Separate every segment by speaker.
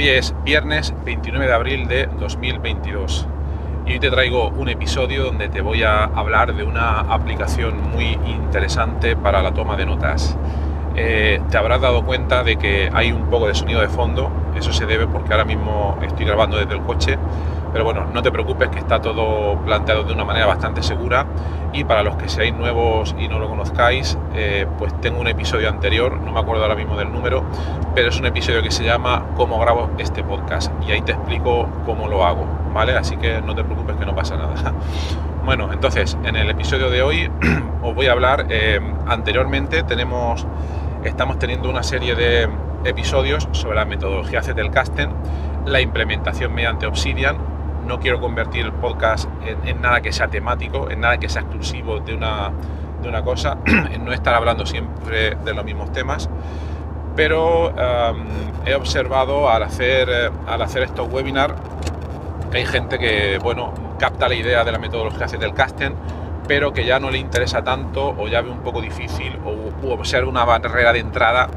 Speaker 1: Hoy es viernes 29 de abril de 2022 y hoy te traigo un episodio donde te voy a hablar de una aplicación muy interesante para la toma de notas. Eh, te habrás dado cuenta de que hay un poco de sonido de fondo, eso se debe porque ahora mismo estoy grabando desde el coche pero bueno, no te preocupes que está todo planteado de una manera bastante segura y para los que seáis nuevos y no lo conozcáis, eh, pues tengo un episodio anterior, no me acuerdo ahora mismo del número, pero es un episodio que se llama Cómo grabo este podcast y ahí te explico cómo lo hago, ¿vale? Así que no te preocupes que no pasa nada. Bueno, entonces, en el episodio de hoy os voy a hablar, eh, anteriormente tenemos, estamos teniendo una serie de episodios sobre la metodología Zettelkasten, la implementación mediante Obsidian, no quiero convertir el podcast en, nada que sea temático, en nada que sea exclusivo de una, de una cosa, en no estar hablando siempre de los mismos temas. Pero he observado al hacer, eh, al hacer estos webinars que hay gente que, bueno, capta la idea de la metodología del casting, pero que ya no le interesa tanto o ya ve un poco difícil o observa una barrera de entrada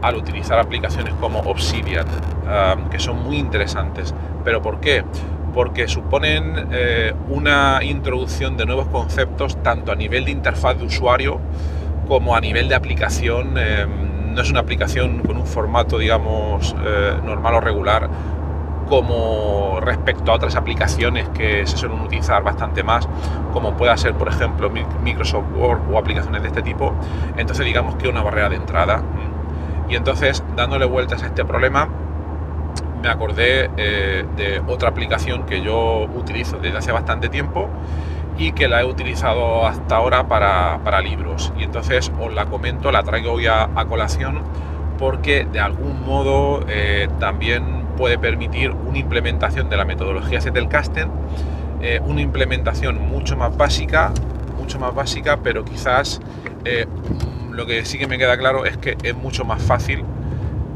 Speaker 1: al utilizar aplicaciones como Obsidian, que son muy interesantes. ¿Pero por qué? Porque suponen eh, una introducción de nuevos conceptos tanto a nivel de interfaz de usuario como a nivel de aplicación. Eh, no es una aplicación con un formato, digamos, eh, normal o regular como respecto a otras aplicaciones que se suelen utilizar bastante más, como pueda ser, por ejemplo, Microsoft Word o aplicaciones de este tipo. Entonces, digamos que una barrera de entrada. Y entonces, dándole vueltas a este problema, me acordé eh, de otra aplicación que yo utilizo desde hace bastante tiempo y que la he utilizado hasta ahora para, libros. Y entonces os la comento, la traigo hoy a, colación porque de algún modo eh, también puede permitir una implementación de la metodología Zettelkasten, eh, una implementación mucho más básica, mucho más básica, pero quizás lo que sí que me queda claro es que es mucho más fácil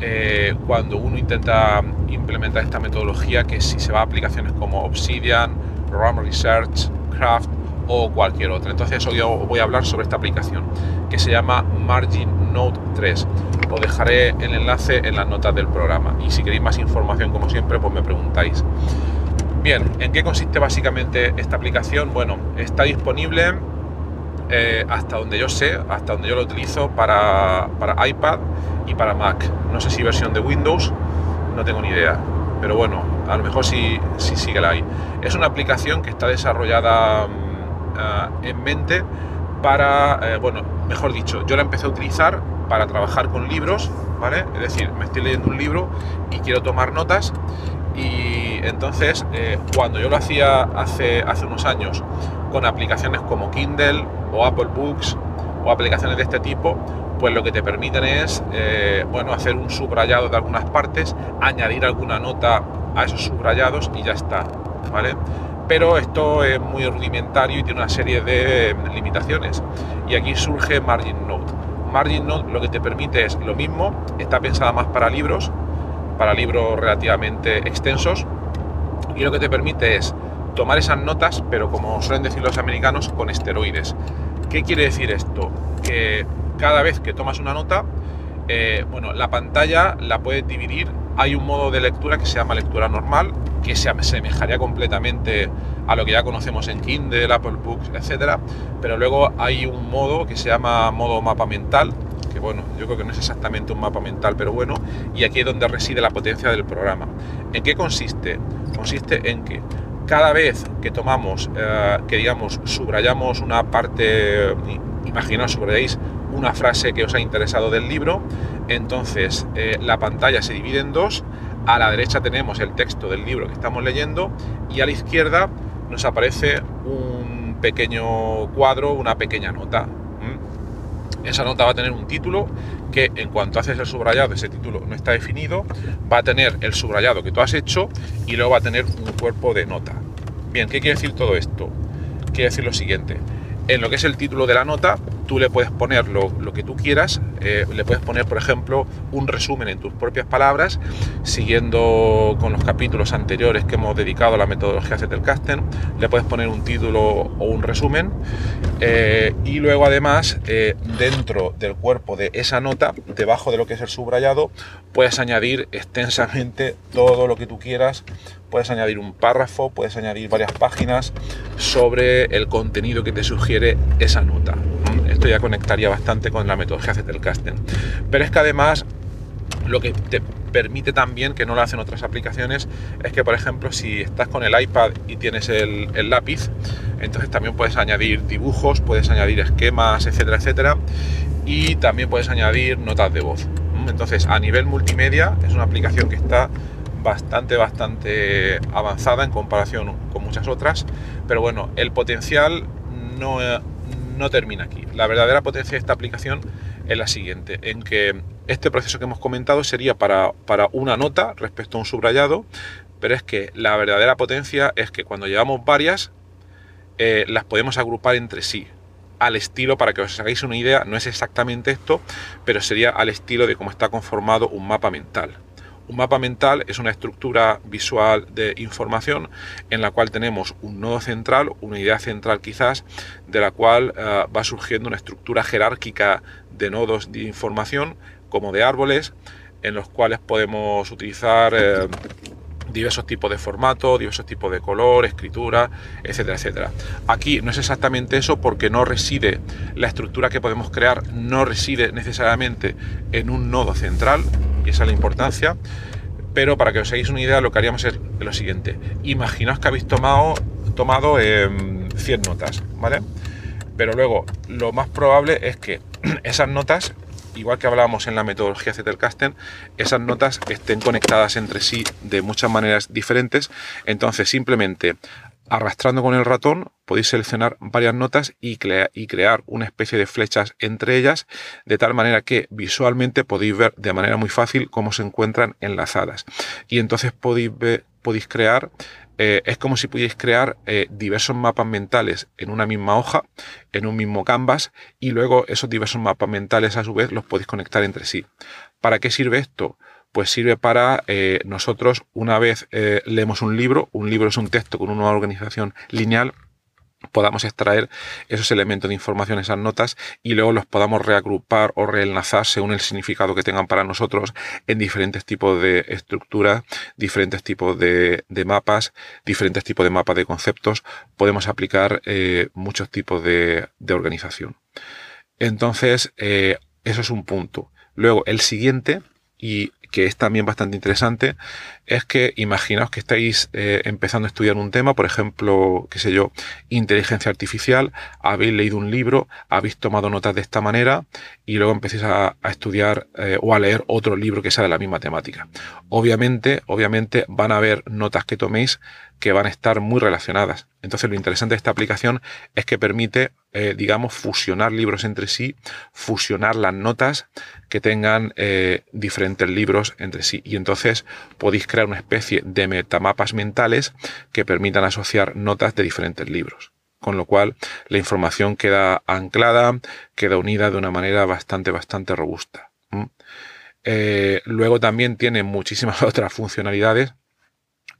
Speaker 1: eh, cuando uno intenta implementar esta metodología que si se va a aplicaciones como Obsidian, RAM Research, Craft o cualquier otra. Entonces hoy voy a hablar sobre esta aplicación que se llama Margin Note 3. Os dejaré el enlace en las notas del programa y si queréis más información como siempre pues me preguntáis. Bien, ¿en qué consiste básicamente esta aplicación? Bueno, está disponible eh, hasta donde yo sé, hasta donde yo lo utilizo para, para, iPad y para Mac. No sé si versión de Windows, no tengo ni idea. Pero bueno, a lo mejor sí, sí, sí la hay. Es una aplicación que está desarrollada mm, ah, en mente para, eh, bueno, mejor dicho, yo la empecé a utilizar para trabajar con libros, ¿vale? Es decir, me estoy leyendo un libro y quiero tomar notas y entonces eh, cuando yo lo hacía hace, hace unos años con aplicaciones como Kindle o Apple Books o aplicaciones de este tipo, pues lo que te permiten es eh, bueno, hacer un subrayado de algunas partes, añadir alguna nota a esos subrayados y ya está, ¿vale? Pero esto es muy rudimentario y tiene una serie de limitaciones. Y aquí surge Margin Note. Margin Note lo que te permite es lo mismo, está pensada más para libros, para libros relativamente extensos, y lo que te permite es tomar esas notas, pero como suelen decir los americanos, con esteroides. ¿Qué quiere decir esto? Que cada vez que tomas una nota, eh, bueno, la pantalla la puedes dividir. Hay un modo de lectura que se llama lectura normal, que se asemejaría completamente a lo que ya conocemos en Kindle, Apple Books, etcétera. Pero luego hay un modo que se llama modo mapa mental, que bueno, yo creo que no es exactamente un mapa mental, pero bueno, y aquí es donde reside la potencia del programa. ¿En qué consiste? Consiste en que cada vez que tomamos, eh, que digamos, subrayamos una parte, imaginaos, subrayáis una frase que os ha interesado del libro, entonces eh, la pantalla se divide en dos, a la derecha tenemos el texto del libro que estamos leyendo y a la izquierda nos aparece un pequeño cuadro, una pequeña nota. Esa nota va a tener un título que en cuanto haces el subrayado, ese título no está definido, va a tener el subrayado que tú has hecho y luego va a tener un cuerpo de nota. Bien, ¿qué quiere decir todo esto? Quiere decir lo siguiente. En lo que es el título de la nota, tú le puedes poner lo, que tú quieras, eh, le puedes poner, por ejemplo, un resumen en tus propias palabras, siguiendo con los capítulos anteriores que hemos dedicado a la metodología Zettelkasten, le puedes poner un título o un resumen, eh, y luego además, eh, dentro del cuerpo de esa nota, debajo de lo que es el subrayado, puedes añadir extensamente todo lo que tú quieras, puedes añadir un párrafo, puedes añadir varias páginas sobre el contenido que te sugiere esa nota ya conectaría bastante con la metodología Zettelkasten. Pero es que además lo que te permite también, que no lo hacen otras aplicaciones, es que, por ejemplo, si estás con el iPad y tienes el, lápiz, entonces también puedes añadir dibujos, puedes añadir esquemas, etcétera, etcétera, y también puedes añadir notas de voz. Entonces, a nivel multimedia, es una aplicación que está bastante, bastante avanzada en comparación con muchas otras, pero bueno, el potencial no, no termina aquí. La verdadera potencia de esta aplicación es la siguiente, en que este proceso que hemos comentado sería para, para una nota respecto a un subrayado, pero es que la verdadera potencia es que cuando llevamos varias, eh, las podemos agrupar entre sí al estilo, para que os hagáis una idea, no es exactamente esto, pero sería al estilo de cómo está conformado un mapa mental. Un mapa mental es una estructura visual de información en la cual tenemos un nodo central, una idea central quizás, de la cual eh, va surgiendo una estructura jerárquica de nodos de información, como de árboles, en los cuales podemos utilizar eh, diversos tipos de formato, diversos tipos de color, escritura, etcétera, etcétera. Aquí no es exactamente eso porque no reside, la estructura que podemos crear no reside necesariamente en un nodo central, y esa es la importancia. Pero para que os hagáis una idea, lo que haríamos es lo siguiente. Imaginaos que habéis tomado, tomado 100 em, notas, ¿vale? Pero luego, lo más probable es que esas notas, igual que hablábamos en la metodología Zettelkasten, esas notas estén conectadas entre sí de muchas maneras diferentes. Entonces, simplemente Arrastrando con el ratón podéis seleccionar varias notas y, crear una especie de flechas entre ellas, de tal manera que visualmente podéis ver de manera muy fácil cómo se encuentran enlazadas. Y entonces podéis, podéis crear, eh, es como si pudierais crear eh, diversos mapas mentales en una misma hoja, en un mismo canvas, y luego esos diversos mapas mentales a su vez los podéis conectar entre sí. ¿Para qué sirve esto? Pues sirve para eh, nosotros, una vez eh, leemos un libro, un libro es un texto con una organización lineal, podamos extraer esos elementos de información, esas notas, y luego los podamos reagrupar o reenlazar según el significado que tengan para nosotros en diferentes tipos de estructuras, diferentes tipos de, mapas, diferentes tipos de mapas de conceptos. Podemos aplicar eh, muchos tipos de, organización. Entonces, eso es un punto. Luego, el siguiente, y que es también bastante interesante, es que imaginaos que estáis eh, empezando a estudiar un tema, por ejemplo, qué sé yo, inteligencia artificial, habéis leído un libro, habéis tomado notas de esta manera y luego empecéis a, estudiar eh, o a leer otro libro que sea de la misma temática. Obviamente, obviamente van a haber notas que toméis que van a estar muy relacionadas. Entonces lo interesante de esta aplicación es que permite, eh, digamos, fusionar libros entre sí, fusionar las notas que tengan diferentes libros entre sí. Y entonces podéis crear una especie de metamapas mentales que permitan asociar notas de diferentes libros. Con lo cual la información queda anclada, queda unida de una manera bastante, bastante robusta. Eh, luego también tiene muchísimas otras funcionalidades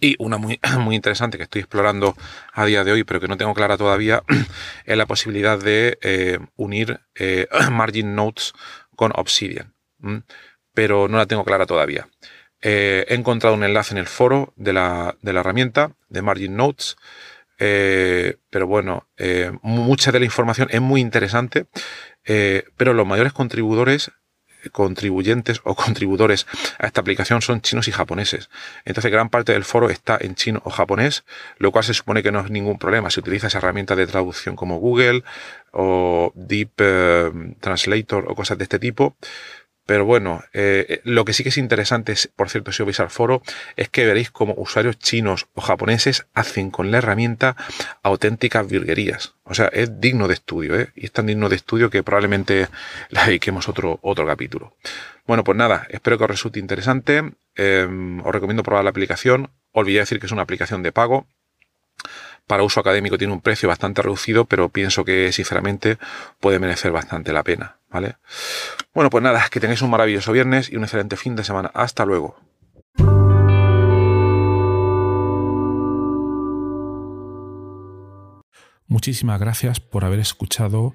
Speaker 1: y una muy, muy, interesante que estoy explorando a día de hoy, pero que no tengo clara todavía, es la posibilidad de eh, unir eh, Margin Notes con Obsidian. Pero no la tengo clara todavía. Eh, he encontrado un enlace en el foro de la, herramienta de Margin Notes. Pero bueno, mucha de la información es muy interesante, pero los mayores contribuidores contribuyentes o contribuidores a esta aplicación son chinos y japoneses. Entonces gran parte del foro está en chino o japonés, lo cual se supone que no es ningún problema. Si utilizas herramientas de traducción como Google o Deep eh, Translator o cosas de este tipo, pero bueno, eh, eh, lo que sí que es interesante, por cierto, si os veis al foro, es que veréis cómo usuarios chinos o japoneses hacen con la herramienta auténticas virguerías. O sea, es digno de estudio, ¿eh? Y es tan digno de estudio que probablemente le dediquemos otro, otro capítulo. Bueno, pues nada, espero que os resulte interesante. Em, os recomiendo probar la aplicación. Olvidé decir que es una aplicación de pago para uso académico tiene un precio bastante reducido, pero pienso que sinceramente puede merecer bastante la pena, ¿vale? Bueno, pues nada, que tengáis un maravilloso viernes y un excelente fin de semana. Hasta luego.
Speaker 2: Muchísimas gracias por haber escuchado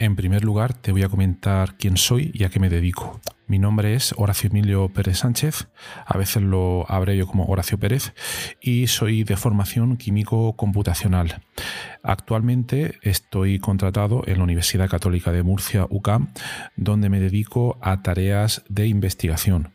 Speaker 2: En primer lugar, te voy a comentar quién soy y a qué me dedico. Mi nombre es Horacio Emilio Pérez Sánchez, a veces lo abrevio como Horacio Pérez, y soy de formación químico computacional. Actualmente estoy contratado en la Universidad Católica de Murcia, UCAM, donde me dedico a tareas de investigación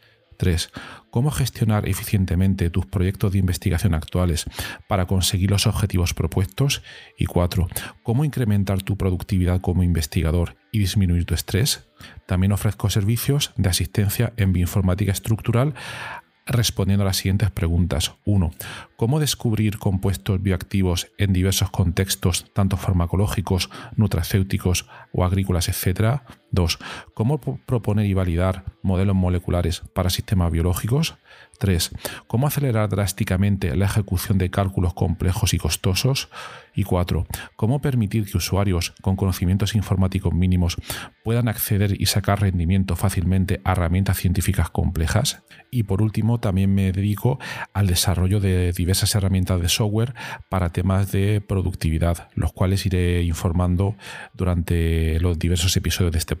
Speaker 2: 3. Cómo gestionar eficientemente tus proyectos de investigación actuales para conseguir los objetivos propuestos. Y 4. Cómo incrementar tu productividad como investigador y disminuir tu estrés. También ofrezco servicios de asistencia en bioinformática estructural respondiendo a las siguientes preguntas. 1. ¿Cómo descubrir compuestos bioactivos en diversos contextos, tanto farmacológicos, nutracéuticos o agrícolas, etcétera? 2. ¿Cómo proponer y validar modelos moleculares para sistemas biológicos? 3. ¿Cómo acelerar drásticamente la ejecución de cálculos complejos y costosos? Y 4. ¿Cómo permitir que usuarios con conocimientos informáticos mínimos puedan acceder y sacar rendimiento fácilmente a herramientas científicas complejas? Y por último, también me dedico al desarrollo de diversas herramientas de software para temas de productividad, los cuales iré informando durante los diversos episodios de este podcast.